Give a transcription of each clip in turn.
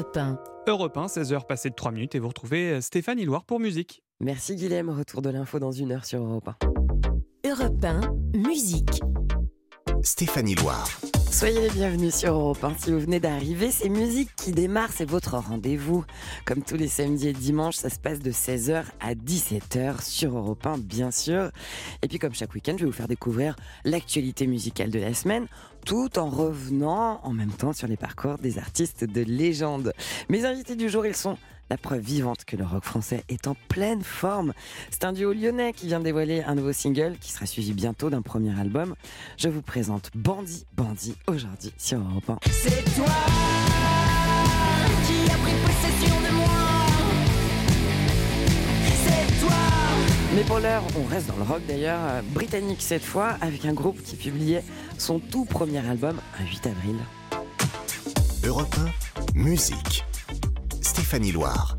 Europe 1. Europe 1, 16h passées de 3 minutes et vous retrouvez euh, Stéphanie Loire pour musique. Merci Guilhem, retour de l'info dans une heure sur Europe 1. Europe 1, musique. Stéphanie Loire. Soyez les bienvenus sur Europe 1. Si vous venez d'arriver, c'est Musique qui démarre, c'est votre rendez-vous. Comme tous les samedis et dimanches, ça se passe de 16h à 17h sur Europe 1, bien sûr. Et puis comme chaque week-end, je vais vous faire découvrir l'actualité musicale de la semaine tout en revenant en même temps sur les parcours des artistes de légende. Mes invités du jour, ils sont la preuve vivante que le rock français est en pleine forme. C'est un duo lyonnais qui vient de dévoiler un nouveau single qui sera suivi bientôt d'un premier album. Je vous présente Bandit Bandit aujourd'hui sur Europe 1. C'est toi qui as pris possession de moi. C'est toi. Mais pour l'heure, on reste dans le rock d'ailleurs, euh, britannique cette fois, avec un groupe qui publiait son tout premier album un 8 avril. Europe 1, musique. Stéphanie Loire.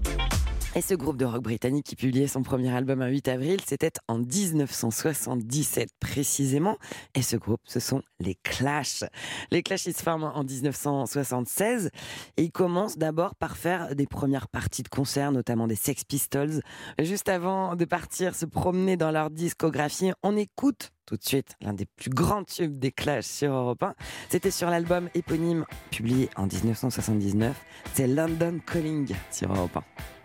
Et ce groupe de rock britannique qui publiait son premier album un 8 avril, c'était en 1977 précisément. Et ce groupe, ce sont les Clash. Les Clash, ils se forment en 1976 et ils commencent d'abord par faire des premières parties de concert, notamment des Sex Pistols. Juste avant de partir se promener dans leur discographie, on écoute tout de suite l'un des plus grands tubes des Clash sur Europe 1. C'était sur l'album éponyme publié en 1979. C'est London Calling sur Europe 1.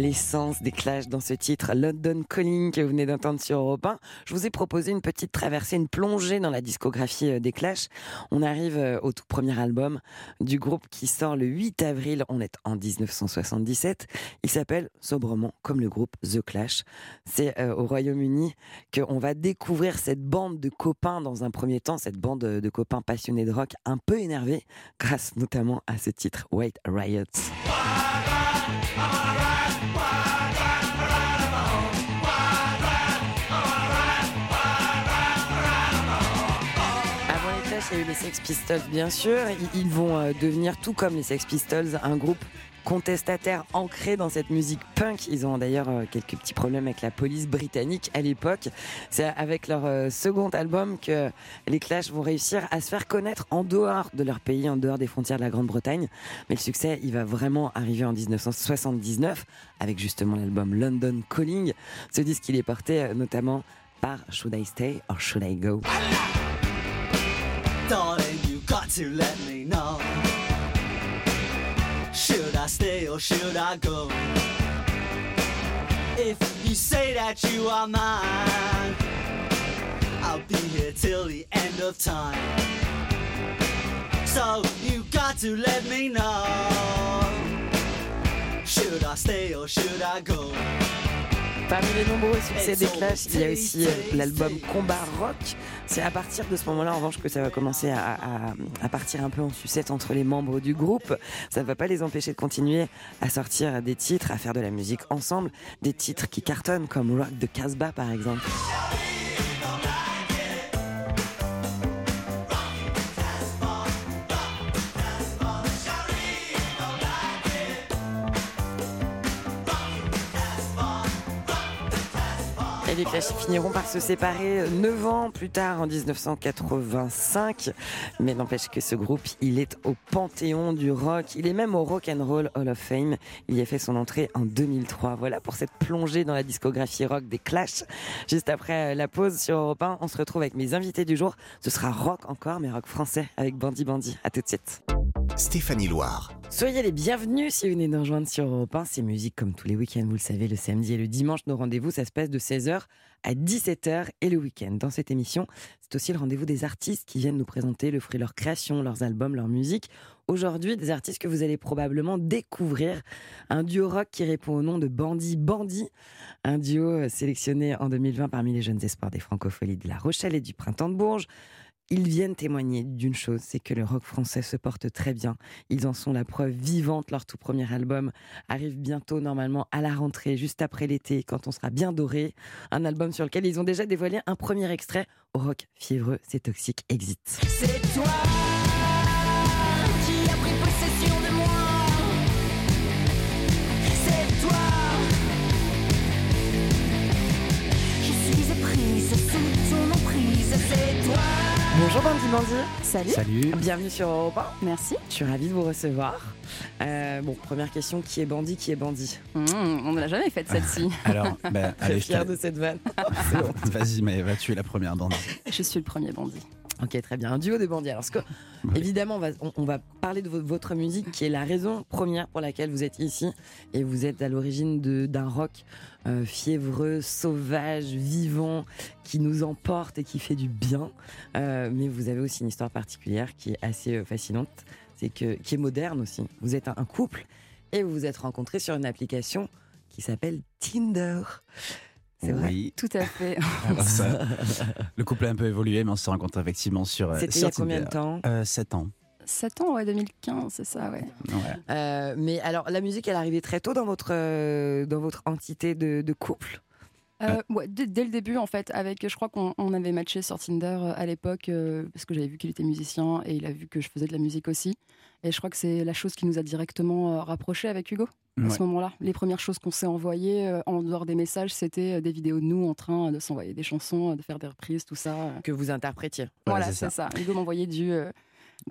L'essence des Clash dans ce titre London Calling que vous venez d'entendre sur Europe 1. Je vous ai proposé une petite traversée, une plongée dans la discographie euh, des Clash. On arrive euh, au tout premier album du groupe qui sort le 8 avril, on est en 1977. Il s'appelle sobrement comme le groupe The Clash. C'est euh, au Royaume-Uni qu'on va découvrir cette bande de copains dans un premier temps, cette bande de copains passionnés de rock un peu énervés grâce notamment à ce titre White Riots. Il y a eu les Sex Pistols, bien sûr. Ils vont euh, devenir, tout comme les Sex Pistols, un groupe contestataire ancré dans cette musique punk. Ils ont d'ailleurs euh, quelques petits problèmes avec la police britannique à l'époque. C'est avec leur euh, second album que les Clash vont réussir à se faire connaître en dehors de leur pays, en dehors des frontières de la Grande-Bretagne. Mais le succès, il va vraiment arriver en 1979 avec justement l'album London Calling. Ce disque, il est porté notamment par Should I Stay or Should I Go? Should I go? If you say that you are mine, I'll be here till the end of time. So you got to let me know. Should I stay or should I go? Parmi les nombreux succès des Clash, il y a aussi euh, l'album Combat Rock. C'est à partir de ce moment-là, en revanche, que ça va commencer à, à- à partir un peu en sucette entre les membres du groupe. Ça ne va pas les empêcher de continuer à sortir des titres, à faire de la musique ensemble. Des titres qui cartonnent, comme Rock de Casbah, par exemple. Les Clash finiront par se séparer 9 ans plus tard, en 1985. Mais n'empêche que ce groupe, il est au panthéon du rock. Il est même au Rock and Roll Hall of Fame. Il y a fait son entrée en 2003. Voilà pour cette plongée dans la discographie rock des Clash. Juste après euh, la pause sur Europe 1, on se retrouve avec mes invités du jour. Ce sera rock encore, mais rock français avec Bandy Bandy. À tout de suite. Stéphanie Loire. Soyez les bienvenus si vous venez nous rejoindre sur Europe 1. C'est musique comme tous les week-ends, vous le savez, le samedi et le dimanche. Nos rendez-vous, ça se passe de 16h à 17h et le week-end. Dans cette émission, c'est aussi le rendez-vous des artistes qui viennent nous présenter le fruit de leur création, leurs albums, leur musique. Aujourd'hui, des artistes que vous allez probablement découvrir. Un duo rock qui répond au nom de Bandy Bandy. Un duo euh, sélectionné en 2020 parmi les jeunes espoirs des francopholies de La Rochelle et du Printemps de Bourges. Ils viennent témoigner d'une chose, c'est que le rock français se porte très bien. Ils en sont la preuve vivante. Leur tout premier album arrive bientôt, normalement, à la rentrée, juste après l'été, quand on sera bien doré. Un album sur lequel ils ont déjà dévoilé un premier extrait. Au rock fiévreux, c'est toxique, exit. C'est toi Bandy. Salut. Salut. Bienvenue sur Europe 1. Merci. Je suis ravie de vous recevoir. Euh, bon, première question, qui est bandit, qui est bandit Mmh, on ne l'a jamais faite celle-ci. Alors, ben, Je suis allez, je fière te- de cette vanne. Vas-y, mais va tu es la première bandit. Je suis le premier bandit. Ok, très bien. Un duo de bandits. Alors, ce que, Oui. évidemment, on va, on, on va parler de vo- votre musique, qui est la raison première pour laquelle vous êtes ici. Et vous êtes à l'origine de- d'un rock euh, fiévreux, sauvage, vivant, qui nous emporte et qui fait du bien. Euh, mais vous avez aussi une histoire particulière qui est assez euh, fascinante, c'est que qui est moderne aussi. Vous êtes un, un couple et vous vous êtes rencontrés sur une application qui s'appelle Tinder. C'est vrai. Oui. Tout à fait. Alors ça, le couple a un peu évolué, mais on s'est rencontrés effectivement sur. euh, C'était il y a combien de temps euh, 7 ans. 7 ans, ouais, 2015, c'est ça, ouais. Ouais. Euh, mais alors, la musique, elle arrivait très tôt dans votre, euh, dans votre entité de, de couple? Euh, ouais, dès, dès le début, en fait, avec, je crois qu'on on avait matché sur Tinder euh, à l'époque, euh, parce que j'avais vu qu'il était musicien et il a vu que je faisais de la musique aussi. Et je crois que c'est la chose qui nous a directement euh, rapprochés avec Hugo à Ouais. ce moment-là. Les premières choses qu'on s'est envoyées, euh, en dehors des messages, c'était des vidéos de nous en train de s'envoyer des chansons, de faire des reprises, tout ça. euh. Que vous interprétiez. Voilà, Voilà, c'est c'est ça. Hugo m'envoyait du,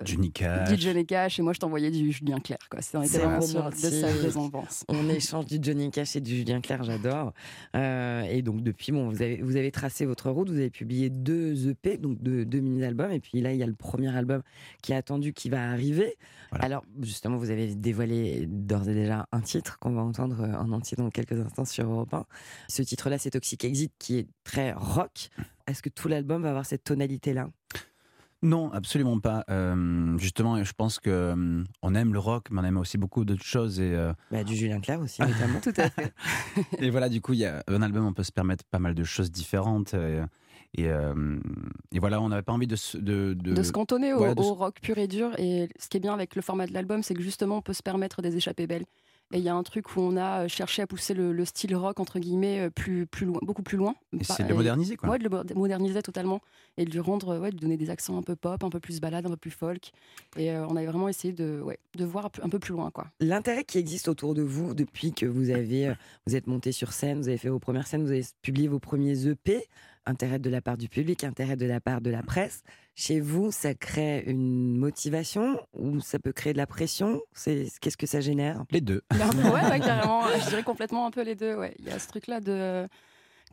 euh, Du Nika. du Johnny Cash et moi je t'envoyais du Julien Clerc. Quoi. C'est vraiment sur de sa résemblance. On échange du Johnny Cash et du Julien Clerc, j'adore. Euh, et donc, depuis, bon, vous avez, vous avez tracé votre route, vous avez publié deux EP, donc deux, deux mini-albums. Et puis là, il y a le premier album qui est attendu, qui va arriver. Voilà. Alors, justement, vous avez dévoilé d'ores et déjà un titre qu'on va entendre en entier dans quelques instants sur Europe 1. Ce titre-là, c'est Toxic Exit, qui est très rock. Est-ce que tout l'album va avoir cette tonalité-là? Non, absolument pas. Euh, justement, je pense que euh, on aime le rock, mais on aime aussi beaucoup d'autres choses. Et, euh, bah, Du Julien Clerc aussi, notamment. Tout à fait. et voilà, du coup, il y a un album, on peut se permettre pas mal de choses différentes. Et, et, euh, et voilà, on n'avait pas envie de, se- de, de- De se cantonner au, de au rock pur et dur. Et ce qui est bien avec le format de l'album, c'est que justement on peut se permettre des échappées belles. Et il y a un truc où on a euh, cherché à pousser le, le style rock entre guillemets euh, plus, plus loin, beaucoup plus loin. c'est de le moderniser, quoi. Ouais, de le mo- moderniser totalement et de lui rendre, ouais, de lui donner des accents un peu pop, un peu plus balade, un peu plus folk. Et euh, on avait vraiment essayé de, ouais, de voir un peu- plus loin, quoi. L'intérêt qui existe autour de vous depuis que vous avez, euh, vous êtes monté sur scène, vous avez fait vos premières scènes, vous avez publié vos premiers EP, intérêt de la part du public, intérêt de la part de la presse. Chez vous, ça crée une motivation ou ça peut créer de la pression? C'est qu'est-ce que ça génère? Les deux. ouais, ouais, carrément. Je dirais complètement un peu les deux. Ouais. Il y a ce truc-là de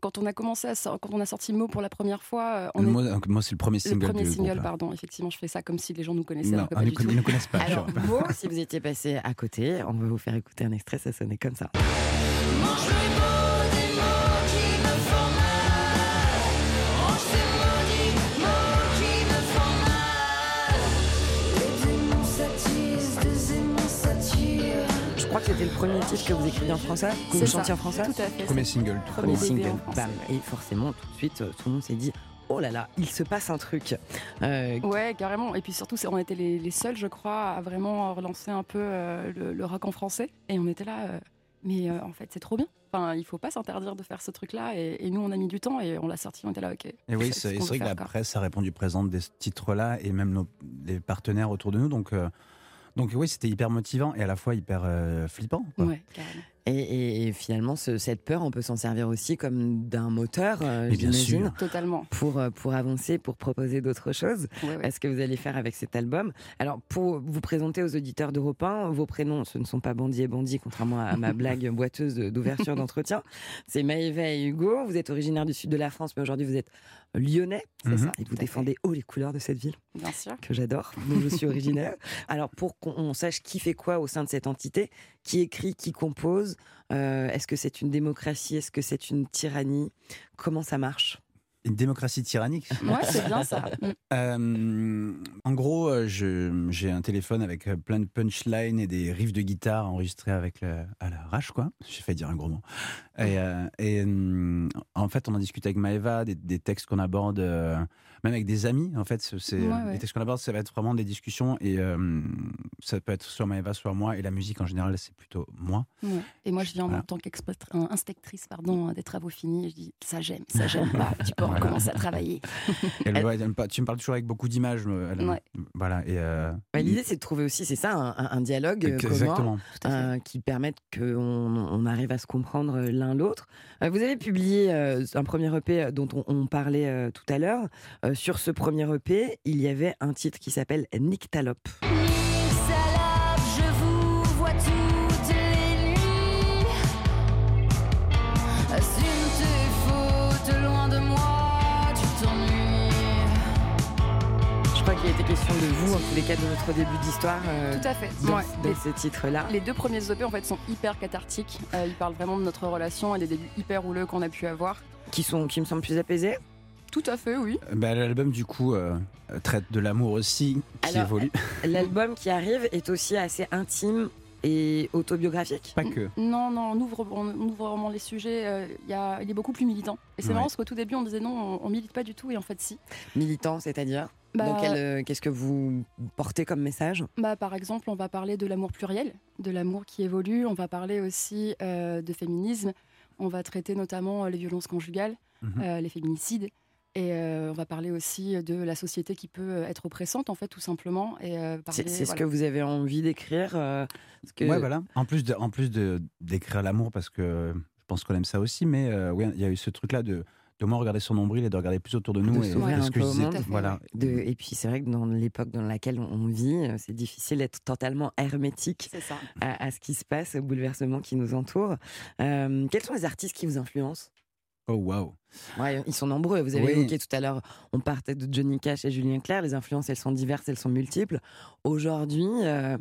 Quand on a commencé à sor- quand on a sorti Mo pour la première fois, euh, on Le est- mot, donc, moi, c'est le premier le single premier du single, groupe. pardon. Effectivement, je fais ça comme si les gens nous connaissaient. Non, alors que on pas ne du connaît- tout. ils ne connaissent pas. Alors, si vous étiez passé à côté, on va vous faire écouter un extrait, ça sonnait comme ça. Crois que c'était le premier titre que vous écriviez en français, que vous chantiez en français. Tout à fait. Premier single. tout Premier single, bam. Et forcément, tout de suite, euh, tout le monde s'est dit Oh là là, il se passe un truc. Euh, Ouais, carrément. Et puis surtout, on était les, les seuls, je crois, à vraiment relancer un peu euh, le, le rock en français. Et on était là, euh, mais euh, en fait, c'est trop bien. Enfin, il faut pas s'interdire de faire ce truc-là. Et, et nous, on a mis du temps et on l'a sorti. On était là, ok. Et oui, ce c'est vrai que la quoi. presse a répondu présente des titres-là et même nos, les partenaires autour de nous. Donc, euh, donc oui, c'était hyper motivant et à la fois hyper euh, flippant. quoi. Ouais, et, et- et finalement, ce- cette peur, on peut s'en servir aussi comme d'un moteur, euh, j'imagine, sûr. Totalement. pour, euh, pour avancer, pour proposer d'autres choses. Ouais, ouais. Est-ce que vous allez faire avec cet album? Alors, pour vous présenter aux auditeurs d'Europe 1, vos prénoms, ce ne sont pas Bondy et Bondy, contrairement à ma blague boiteuse d'ouverture d'entretien. C'est Maëva et Hugo. Vous êtes originaire du sud de la France, mais aujourd'hui, vous êtes lyonnais, c'est Mhm. ça Et vous défendez haut les couleurs de cette ville Bien sûr. que j'adore, dont je suis originaire. Alors, pour qu'on sache qui fait quoi au sein de cette entité, qui écrit, qui compose, euh, est-ce que c'est une démocratie, est-ce que c'est une tyrannie? Comment ça marche? Une démocratie tyrannique. Ouais, c'est bien ça. Mm. Euh, en gros, euh, j'ai un téléphone avec euh, plein de punchlines et des riffs de guitare enregistrés avec le, à l'arrache, quoi. J'ai failli dire un gros mot. Et, euh, et, euh, en fait, on en discute avec Maeva, des, des textes qu'on aborde, même avec des amis. En fait, c'est Ouais, ouais. les textes qu'on aborde, ça va être vraiment des discussions et euh, ça peut être soit Maeva, soit moi. Et la musique, en général, c'est plutôt moi. Ouais. Et moi, je viens en Voilà. tant qu'inspectrice pardon, des travaux finis. Et je dis, ça j'aime, ça j'aime pas. Tu peux recommencer à travailler. Elle, ouais, elle aime pas- tu me parles toujours avec beaucoup d'images. euh. Voilà. Et, euh, Bah, L'idée, c'est de trouver aussi, c'est ça, un, dialogue euh, commun euh, qui permette qu'on on arrive à se comprendre l'un l'autre. Euh, vous avez publié euh, un premier EP dont on, on parlait euh, tout à l'heure. Sur ce premier EP, il y avait un titre qui s'appelle Nyctalope. Salade, je vous vois toutes les nuits. Assume tes fautes loin de moi, tu t'ennuies. Je crois qu'il était question de vous, en tous les cas, de notre début d'histoire. euh, Tout à fait. dans, Ouais. dans Les- ce titre-là. Les deux premiers EP en fait sont hyper cathartiques. Euh, ils parlent vraiment de notre relation et des débuts hyper houleux qu'on a pu avoir. Qui, sont, qui me semblent plus apaisés. Tout à fait, oui. Bah, L'album, du coup, euh, traite de l'amour aussi, qui Alors, évolue. L'album qui arrive est aussi assez intime et autobiographique. Pas que. Non, non, on ouvre, on ouvre vraiment les sujets. euh, il y a- il est beaucoup plus militant. Et c'est Ouais. marrant parce qu'au tout début, on disait non, on, on milite pas du tout. Et en fait, si. Militant, c'est-à-dire Bah, euh, Qu'est-ce que vous portez comme message? bah, par exemple, on va parler de l'amour pluriel, de l'amour qui évolue. On va parler aussi euh, de féminisme. On va traiter notamment euh, les violences conjugales, Mhm. euh, les féminicides. Et euh, on va parler aussi de la société qui peut euh, être oppressante, en fait, tout simplement. Et euh, C'est parler- c'est ce voilà. que vous avez envie d'écrire euh, que- Ouais, voilà. En plus de, en plus de d'écrire l'amour, parce que je pense qu'on aime ça aussi, mais euh, ouais, il y a eu ce truc-là de de moins regarder son nombril et de regarder plus autour de nous. De et un ce que peu je au disais, monde. Voilà. de- et puis c'est vrai que dans l'époque dans laquelle on vit, c'est difficile d'être totalement hermétique à, à ce qui se passe, aux bouleversements qui nous entourent. Euh, quels sont les artistes qui vous influencent? Oh waouh. Ouais, ils sont nombreux. Vous avez Oui. évoqué tout à l'heure, on partait de Johnny Cash et Julien Clerc. Les influences, elles sont diverses, elles sont multiples. Aujourd'hui, euh,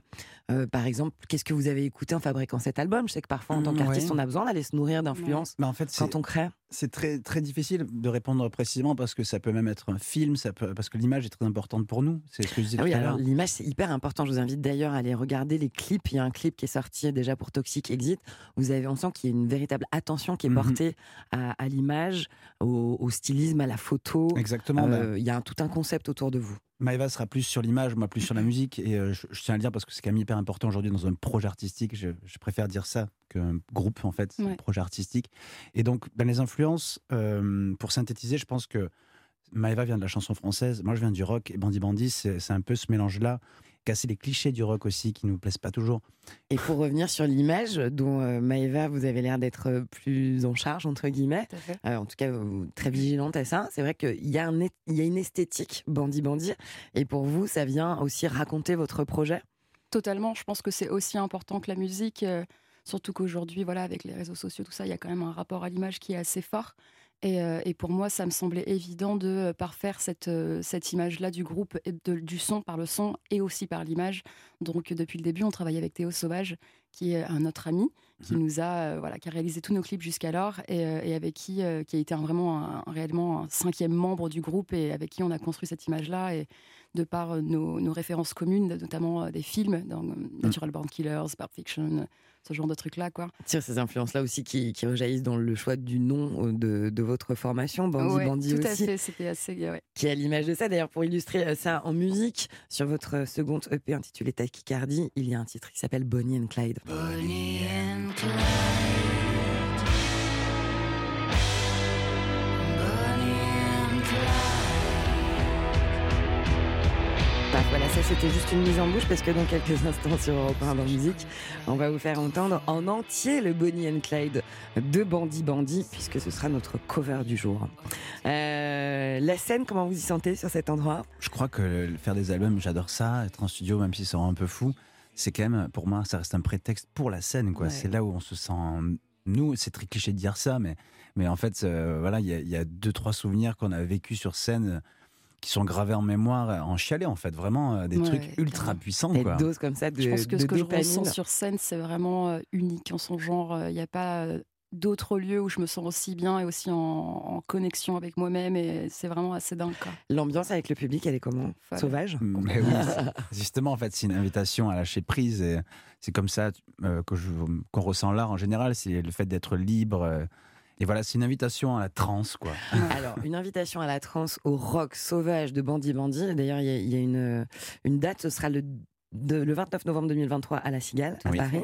euh, par exemple, qu'est-ce que vous avez écouté en fabriquant cet album? Je sais que parfois, en tant Mm, qu'artiste, ouais. on a besoin d'aller se nourrir d'influences Mais en fait, quand on crée. c'est très très difficile de répondre précisément parce que ça peut même être un film, ça peut parce que l'image est très importante pour nous. C'est ce que je disais Ah oui, tout à alors l'heure. l'image, c'est hyper important. Je vous invite d'ailleurs à aller regarder les clips. Il y a un clip qui est sorti déjà pour Toxic Exit. Vous avez, on sent qu'il y a une véritable attention qui est Mhm. portée à, à l'image, au, au stylisme, à la photo. Exactement. bah, Euh, Il y a un- tout un concept autour de vous. Maëva sera plus sur l'image, moi plus sur la musique. Et euh, je, je tiens à le dire parce que c'est quand même hyper important aujourd'hui dans un projet artistique. Je, je préfère dire ça qu'un groupe, en fait, Ouais. un projet artistique. Et donc, dans les influences, euh, pour synthétiser, je pense que Maëva vient de la chanson française, moi je viens du rock, et Bandy Bandy, c'est c'est un peu ce mélange-là. Casser les clichés du rock aussi qui nous plaisent pas toujours. Et pour revenir sur l'image, dont euh, Maëva, vous avez l'air d'être euh, plus en charge, entre guillemets, euh, en tout cas vous- très vigilante à ça, c'est vrai qu'il y, a un é- il y a une esthétique bandit-bandit. Et pour vous, ça vient aussi raconter votre projet? Totalement. Je pense que c'est aussi important que la musique. euh, Surtout qu'aujourd'hui, voilà, avec les réseaux sociaux, tout ça, il y a quand même un rapport à l'image qui est assez fort. Et, euh, et pour moi, ça me semblait évident de euh, parfaire cette, euh, cette image-là du groupe, et de- du son par le son et aussi par l'image. Donc depuis le début, on travaille avec Théo Sauvage, qui est un autre ami, qui Mhm. nous a, voilà, qui a réalisé tous nos clips jusqu'alors et, et avec qui, euh, qui a été un- vraiment un- réellement un cinquième membre du groupe et avec qui on a construit cette image-là et de par nos, nos références communes, notamment des films, dans euh, Natural Born Killers, Pulp Fiction, ce genre de trucs-là, quoi. Sur ces influences-là aussi qui, qui rejaillissent dans le choix du nom euh, de, de votre formation, Bandit Ouais, Bandit tout à aussi, fait, c'était assez. ouais. qui est à l'image de ça. D'ailleurs, pour illustrer euh, ça en musique, sur votre euh, seconde EP intitulée Tachycardie, il y a un titre qui s'appelle Bonnie and Clyde. Bonnie and Clyde. C'était juste une mise en bouche parce que dans quelques instants sur Europe 1 dans musique, on va vous faire entendre en entier le Bonnie and Clyde de Bandit Bandit puisque ce sera notre cover du jour. Euh, la scène, comment vous y sentez sur cet endroit? Je crois que faire des albums, j'adore ça. Être en studio, même si ça rend un peu fou, c'est quand même, pour moi, ça reste un prétexte pour la scène. quoi. Ouais. C'est là où on se sent. Nous, c'est très cliché de dire ça, mais, mais en fait, euh, voilà, il y, y a deux, trois souvenirs qu'on a vécu sur scène qui sont gravés en mémoire, euh, en chialet, en fait. Vraiment, euh, des Ouais, trucs ultra puissants. Cette Quoi. dose comme ça de Je pense que de ce que je ressens sur scène, c'est vraiment euh, unique en son genre. Il n'y a pas d'autres lieux où je me sens aussi bien et aussi en, en connexion avec moi-même. Et c'est vraiment assez dingue. L'ambiance avec le public, elle est comment? Sauvage? Mais oui, c'est- justement, en fait, c'est une invitation à lâcher prise. et C'est comme ça euh, qu'on ressent l'art en général. C'est le fait d'être libre. euh, et voilà, c'est une invitation à la transe, quoi. Alors, une invitation à la trance au rock sauvage de Bandit Bandit. D'ailleurs, il y a, y a une, une date, ce sera le, de- le 29 novembre 2023 à La Cigale, à Oui. Paris.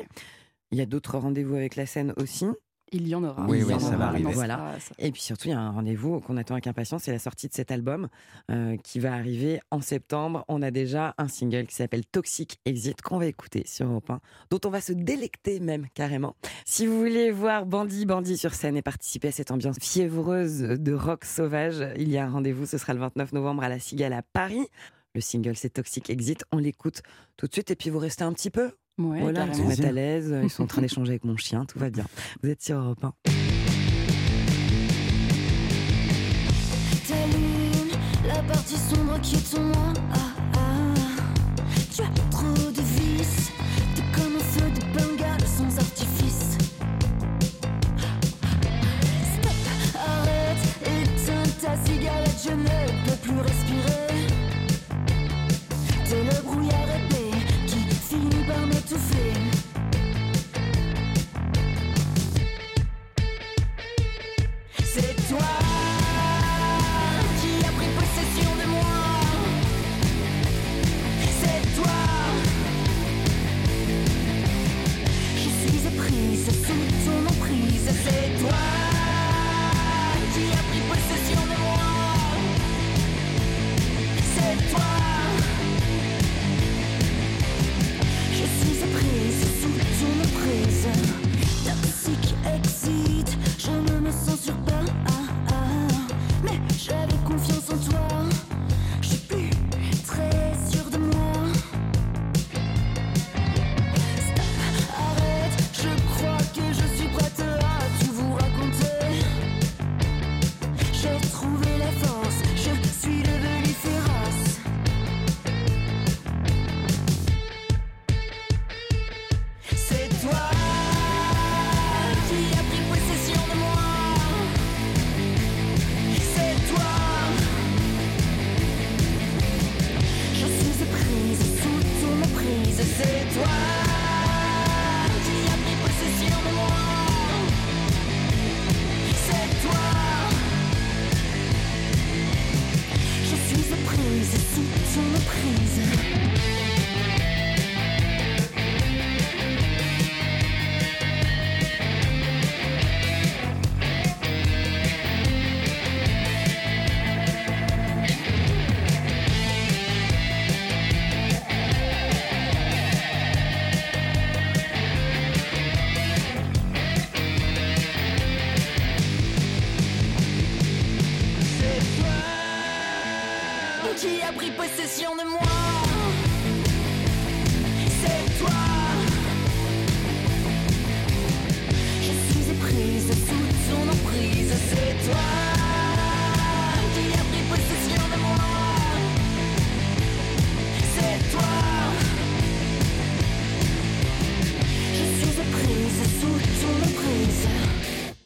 Il y a d'autres rendez-vous avec la scène aussi. Il y en aura. Oui, Il y oui, en ça aura. va arriver. Voilà. Et puis surtout, il y a un rendez-vous qu'on attend avec impatience, c'est la sortie de cet album euh, qui va arriver en septembre. On a déjà un single qui s'appelle Toxic Exit qu'on va écouter sur Europe 1, dont on va se délecter même carrément. Si vous voulez voir Bandit Bandit sur scène et participer à cette ambiance fiévreuse de rock sauvage, il y a un rendez-vous, ce sera le 29 novembre à la Cigale à Paris. Le single c'est Toxic Exit, on l'écoute tout de suite et puis vous restez un petit peu. Ouais, voilà, carrément. êtes à l'aise, ils sont en train d'échanger avec mon chien, tout va bien. Vous êtes sur Europe 1. T'allumes la partie sombre qui est en moi. Ah, ah. Tu as trop de vices. T'es comme un feu de bengale sans artifice. Stop, arrête, éteins ta cigarette. Je ne peux plus respirer.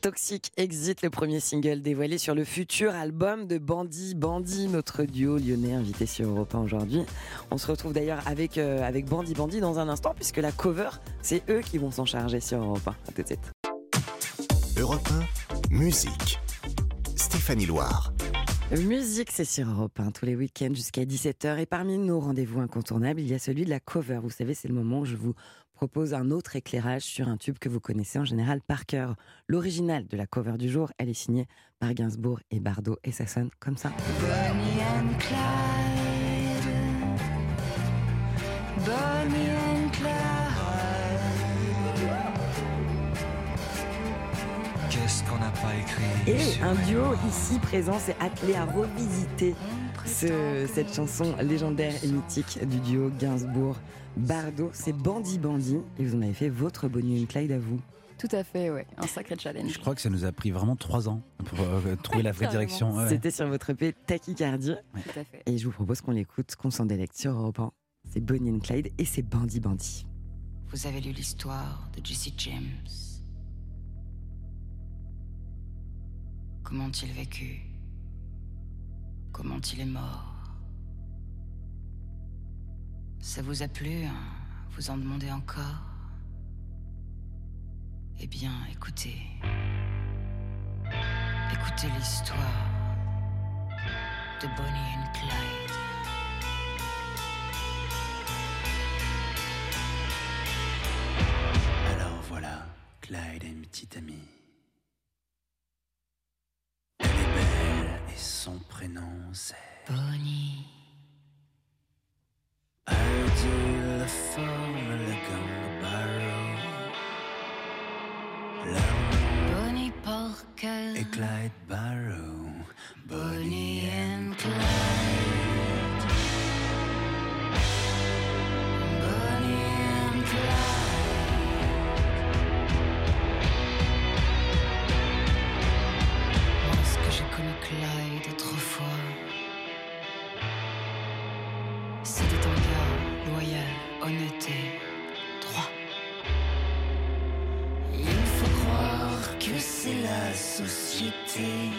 Toxic Exit, le premier single dévoilé sur le futur album de Bandy Bandy, notre duo lyonnais invité sur Europe 1 aujourd'hui. On se retrouve d'ailleurs avec, euh, avec Bandy Bandy dans un instant, puisque la cover, c'est eux qui vont s'en charger sur Europe 1. À tout de suite. Europe 1, musique. Stéphanie Loire. Musique, c'est sur Europe 1 tous les week-ends jusqu'à 17h. Et parmi nos rendez-vous incontournables, il y a celui de la cover. Vous savez, c'est le moment où je vous propose un autre éclairage sur un tube que vous connaissez en général par cœur. L'original de la cover du jour, elle est signée par Gainsbourg et Bardot et ça sonne comme ça. Bonnie and Clyde. Bonnie and Clyde. Qu'est-ce qu'on n'a pas écrit Et un duo ici présent s'est attelé à revisiter ce- cette chanson légendaire et mythique du duo Gainsbourg-Bardot. C'est Bandy Bandy et vous en avez fait votre Bonnie and Clyde à vous. Tout à fait, ouais. Un sacré challenge. Je crois que ça nous a pris vraiment trois ans pour euh, trouver la vraie direction. ouais. C'était sur votre EP Tachycardie Tout à fait. et je vous propose qu'on l'écoute, qu'on s'en délecte sur Europe 1. C'est Bonnie and Clyde et c'est Bandy Bandy. Vous avez lu l'histoire de Jesse James. Comment il vécu? Comment il est mort? Ça vous a plu hein Vous en demandez encore? Eh bien, écoutez. Écoutez l'histoire de Bonnie and Clyde. Alors voilà, Clyde a une petite amie. Elle est belle et son prénom c'est. Bonnie. Elle dit la forme, le gang de Barrow. L'amour Bonnie Parker. et Clyde Barrow. Bonnie and Clyde. Bonnie and Clyde. Lorsque j'ai connu Clyde loyal, honnête et droit. Il faut croire que c'est la société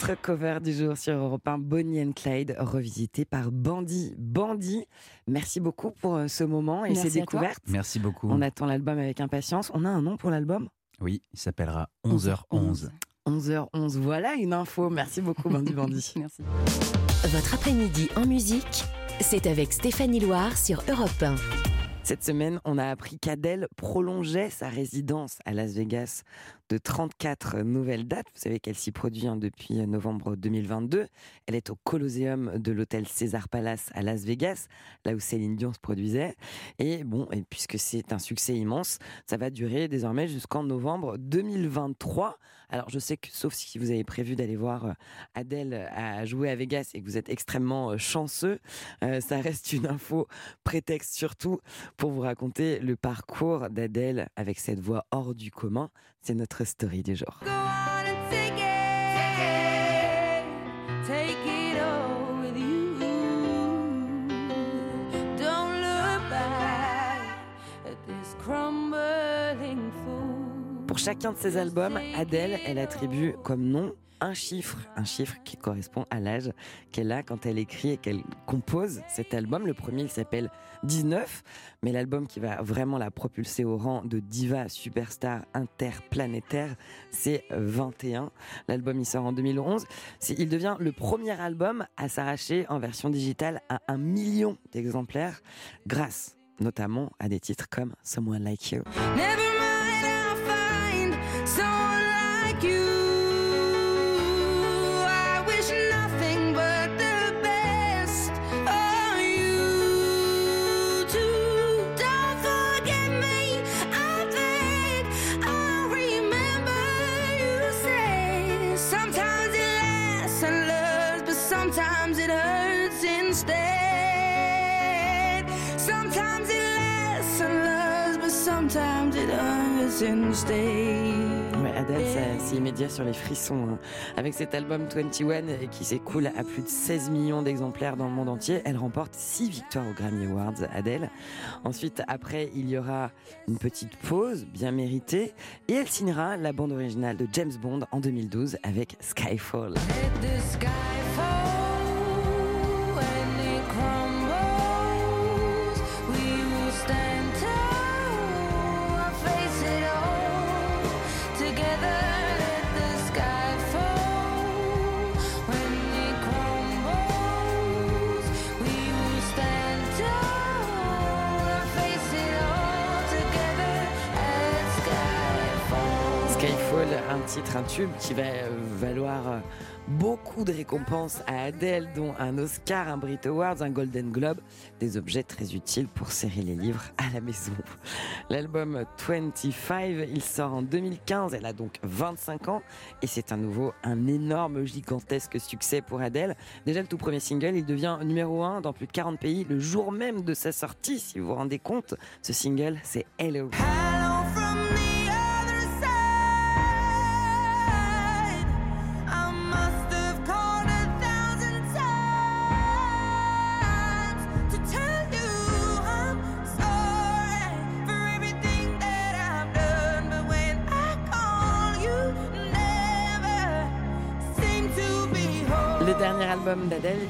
Notre cover du jour sur Europe 1, Bonnie and Clyde, revisité par Bandy. Bandy, merci beaucoup pour euh, ce moment et Merci ces découvertes. Merci beaucoup. On attend l'album avec impatience. On a un nom pour l'album? Oui, il s'appellera 11h11. 11h11. Voilà une info. Merci beaucoup, Bandy Bandy. Merci. Votre après-midi en musique, c'est avec Stéphanie Loire sur Europe 1. Cette semaine, on a appris qu'Adèle prolongeait sa résidence à Las Vegas de 34 nouvelles dates. Vous savez qu'elle s'y produit hein, depuis novembre 2022. Elle est au Colosseum de l'hôtel César Palace à Las Vegas, là où Céline Dion se produisait. Et bon, et puisque c'est un succès immense, ça va durer désormais jusqu'en novembre 2023. Alors je sais que, sauf si vous avez prévu d'aller voir euh, Adèle à jouer à Vegas et que vous êtes extrêmement euh, chanceux, euh, ça reste une info prétexte surtout pour vous raconter le parcours d'Adèle avec cette voix hors du commun. C'est notre story du jour. Pour chacun de ses albums, Adèle, elle attribue comme nom un chiffre, un chiffre qui correspond à l'âge qu'elle a quand elle écrit et qu'elle compose cet album. Le premier, il s'appelle 19, mais l'album qui va vraiment la propulser au rang de diva superstar interplanétaire, c'est 21. L'album, il sort en 2011. C'est- Il devient le premier album à s'arracher en version digitale à un million d'exemplaires grâce notamment à des titres comme Someone Like You. Ouais, ça- c'est immédiat sur les frissons. hein. Avec cet album 21 et qui s'écoule à plus de 16 millions d'exemplaires dans le monde entier, elle remporte 6 victoires aux Grammy Awards, Adèle. Ensuite, après, il y aura une petite pause bien méritée et elle signera la bande originale de James Bond en 2012 avec Skyfall. The when it titre, un tube qui va euh, valoir euh, beaucoup de récompenses à Adèle, dont un Oscar, un Brit Awards, un Golden Globe, des objets très utiles pour serrer les livres à la maison. L'album 25, il sort en 2015, elle a donc 25 ans, et c'est un nouveau, un énorme, gigantesque succès pour Adèle. Déjà, le tout premier single, il devient numéro 1 dans plus de 40 pays le jour même de sa sortie, si vous vous rendez compte. Ce single, c'est. Hello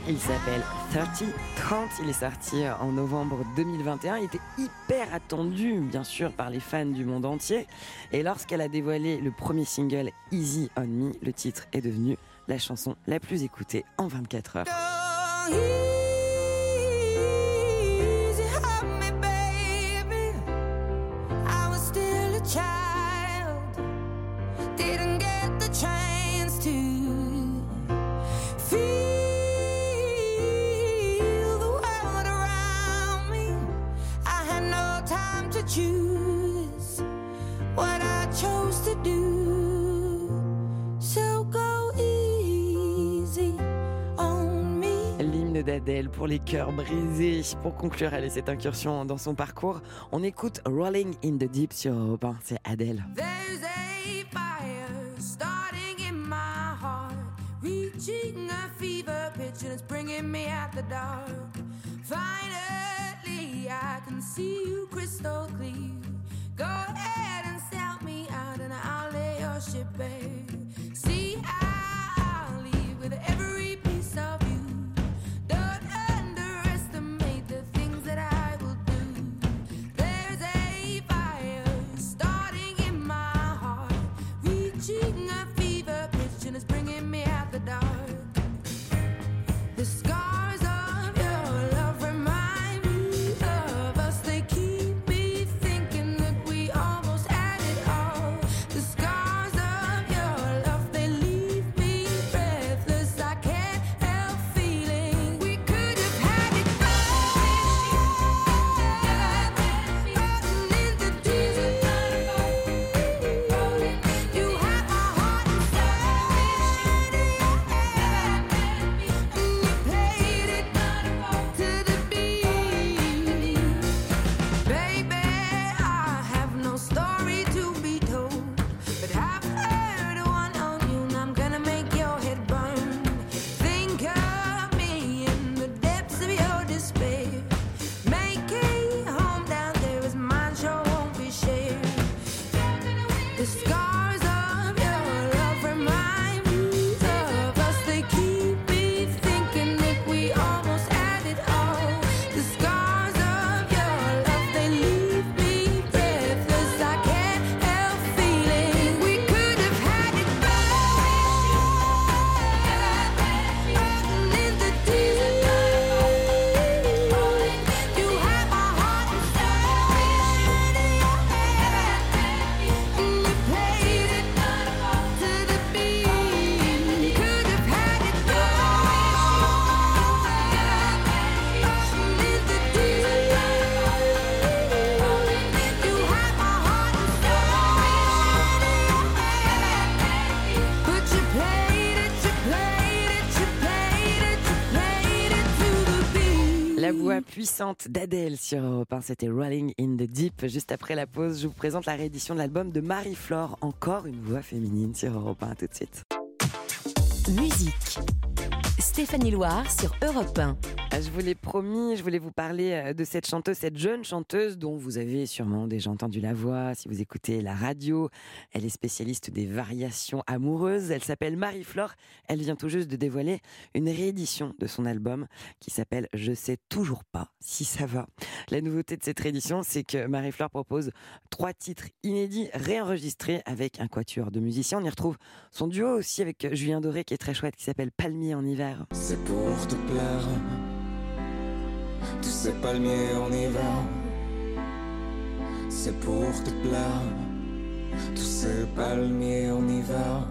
il s'appelle 30, 30. Il est sorti en novembre 2021. Il était hyper attendu, bien sûr, par les fans du monde entier. Et lorsqu'elle a dévoilé le premier single Easy on Me, le titre est devenu la chanson la plus écoutée en 24 heures. d'Adèle pour les cœurs brisés. Pour conclure, allez, cette incursion dans son parcours, on écoute Rolling in the Deep sur Europe 1. C'est Adèle. There's a fire starting in my heart, reaching a fever pitch, and it's bringing me out the dark. Finally, I can see you crystal clear. Puissante d'Adèle sur Europe 1, c'était Rolling in the Deep. Juste après la pause, je vous présente la réédition de l'album de Marie-Flore, encore une voix féminine sur Europe 1. À tout de suite. Musique. Stéphanie Loire sur Europe 1. Ah, Je vous l'ai promis, je voulais vous parler euh, de cette chanteuse, cette jeune chanteuse dont vous avez sûrement déjà entendu la voix si vous écoutez la radio. Elle est spécialiste des variations amoureuses. Elle s'appelle Marie-Flore. Elle vient tout juste de dévoiler une réédition de son album qui s'appelle Je sais toujours pas si ça va. La nouveauté de cette réédition, c'est que Marie-Flore propose trois titres inédits réenregistrés avec un quatuor de musiciens. On y retrouve son duo aussi avec Julien Doré qui est très chouette qui s'appelle Palmier en hiver. C'est pour te plaire. Tous ces palmiers en hiver. C'est pour te plaire. Tous ces palmiers en hiver.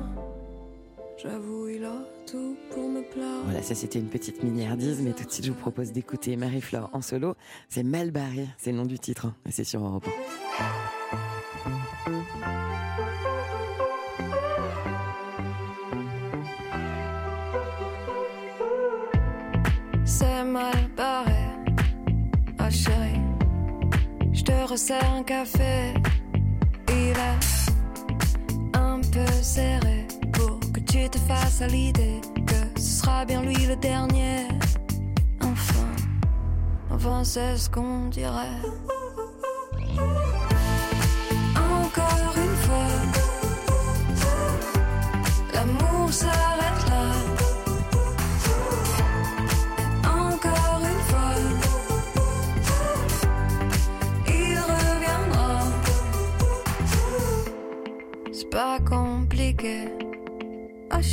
J'avoue, il a tout pour me plaire. Voilà, ça c'était une petite miniardise, mais tout de suite je vous propose d'écouter Marie-Flore en solo. C'est Mal barré, c'est le nom du titre, et c'est sur Europe 1. C'est mal barré, ah chérie. Je resserre un café. Il est un peu serré pour que tu te fasses à l'idée que ce sera bien lui le dernier. Enfin, enfin c'est ce qu'on dirait.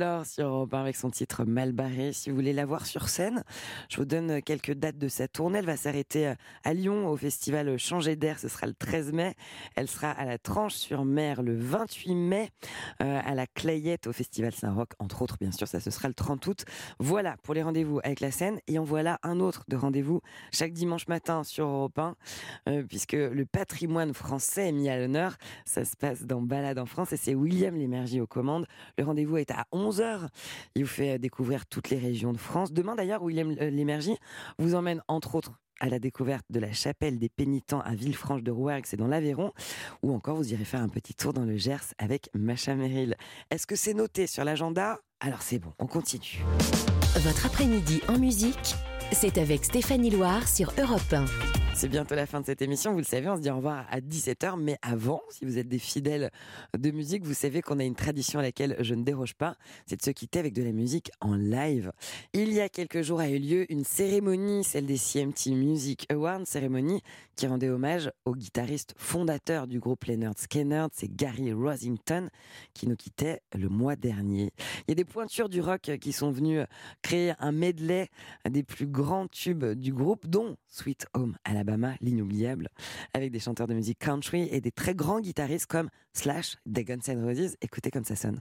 là Marie-Flore sur Europe 1 avec son titre Mal barré. Si vous voulez la voir sur scène, je vous donne quelques dates de sa tournée. Elle va s'arrêter à Lyon au festival Changer d'air, ce sera le 13 mai. Elle sera à la Tranche sur Mer le 28 mai, euh, à la Clayette au festival Saint-Roch, entre autres, bien sûr, ça ce sera le 30 août. Voilà pour les rendez-vous avec la scène. Et en voilà un autre de rendez-vous chaque dimanche matin sur Europe 1, euh, puisque le patrimoine français est mis à l'honneur. Ça se passe dans Balade en France et c'est William Lémergie aux commandes. Le rendez-vous est à 11h. Il vous fait découvrir toutes les régions de France. Demain d'ailleurs, William euh, Lémergie vous emmène entre autres à la découverte de la chapelle des pénitents à Villefranche de Rouergue, c'est dans l'Aveyron, ou encore vous irez faire un petit tour dans le Gers avec Macha Merrill. Est-ce que c'est noté sur l'agenda? Alors c'est bon, on continue. Votre après-midi en musique, c'est avec Stéphanie Loire sur Europe 1. C'est bientôt la fin de cette émission, vous le savez, on se dit au revoir à 17h, mais avant, si vous êtes des fidèles de musique, vous savez qu'on a une tradition à laquelle je ne déroge pas, c'est de se quitter avec de la musique en live. Il y a quelques jours a eu lieu une cérémonie, celle des CMT Music Awards, cérémonie qui rendait hommage au guitariste fondateur du groupe Leonard Skinner, c'est Gary Rosington, qui nous quittait le mois dernier. Il y a des pointures du rock qui sont venues créer un medley des plus grands tubes du groupe, dont Sweet Home L'inoubliable, avec des chanteurs de musique country et des très grands guitaristes comme Slash, des Guns N' Roses. Écoutez comme ça sonne.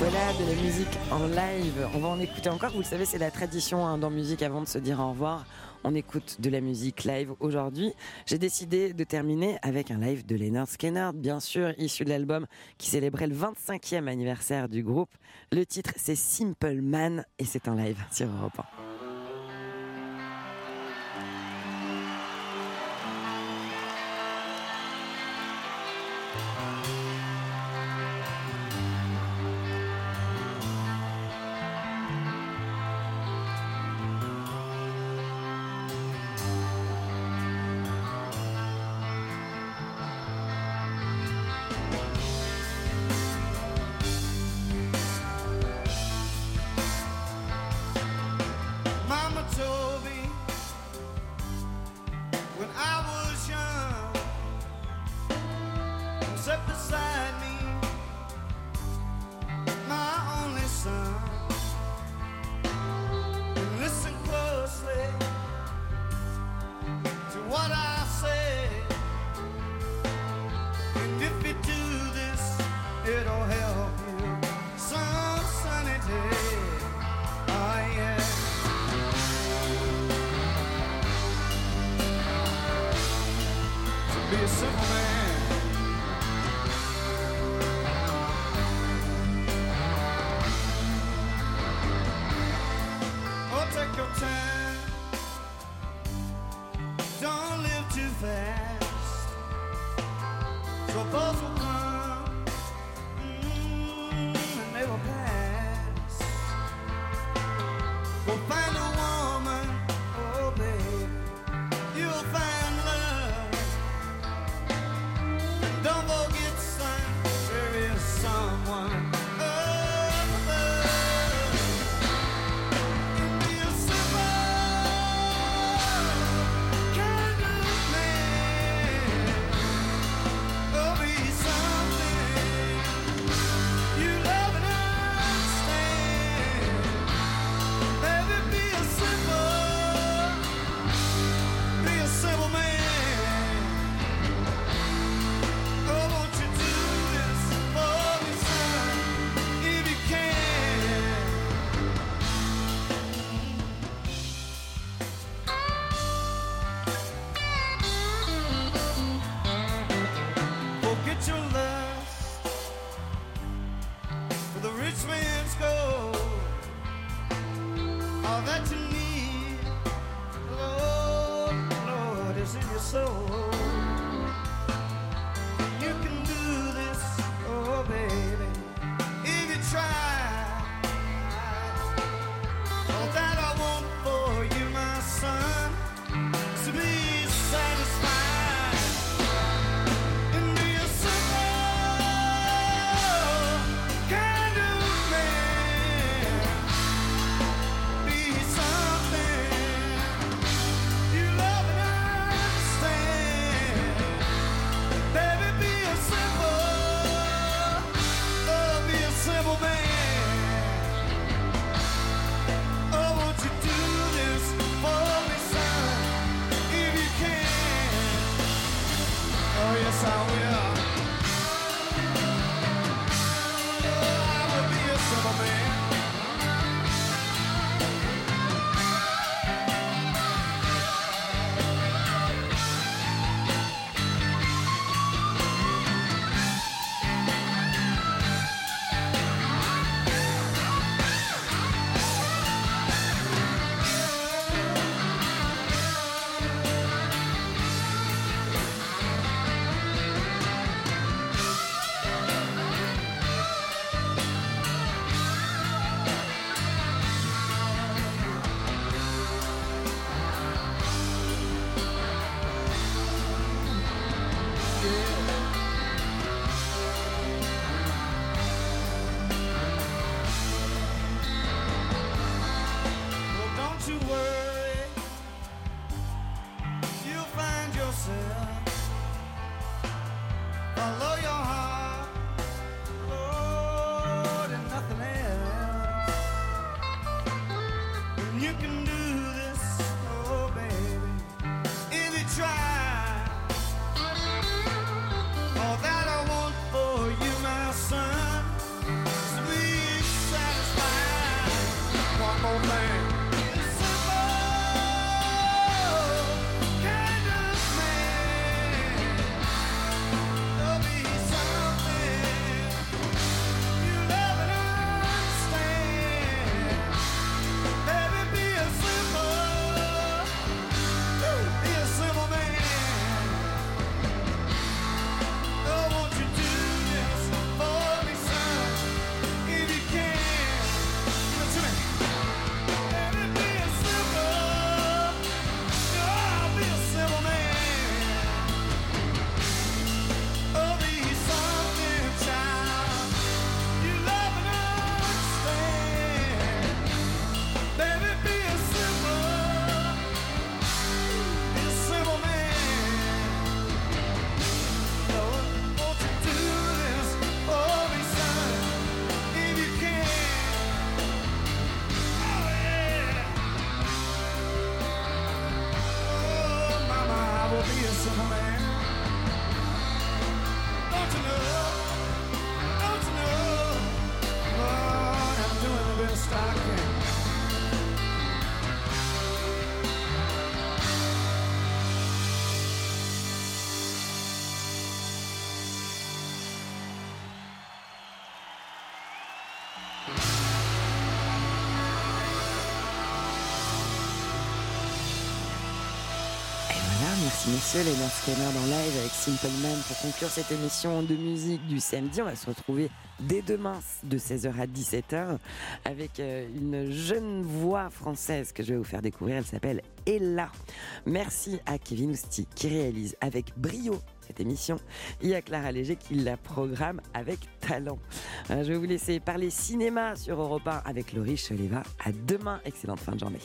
Voilà de la musique en live. On va en écouter encore. Vous le savez, c'est la tradition hein, dans musique avant de se dire au revoir. On écoute de la musique live aujourd'hui. J'ai décidé de terminer avec un live de Leonard Skinner, bien sûr, issu de l'album qui célébrait le 25e anniversaire du groupe. Le titre, c'est Simple Man et c'est un live sur Europe 1. Be a simple man. All that you need. Lord, Lord, is in your soul. Messieurs, les Scanner dans live avec Simple Man pour conclure cette émission de musique du samedi. On va se retrouver dès demain de 16h à 17h avec euh, une jeune voix française que je vais vous faire découvrir. Elle s'appelle Ella. Merci à Kevin Ousti qui réalise avec brio cette émission et à Clara Léger qui la programme avec talent. Euh, Je vais vous laisser parler cinéma sur Europe 1 avec Laurie Choleva. À demain, excellente fin de journée.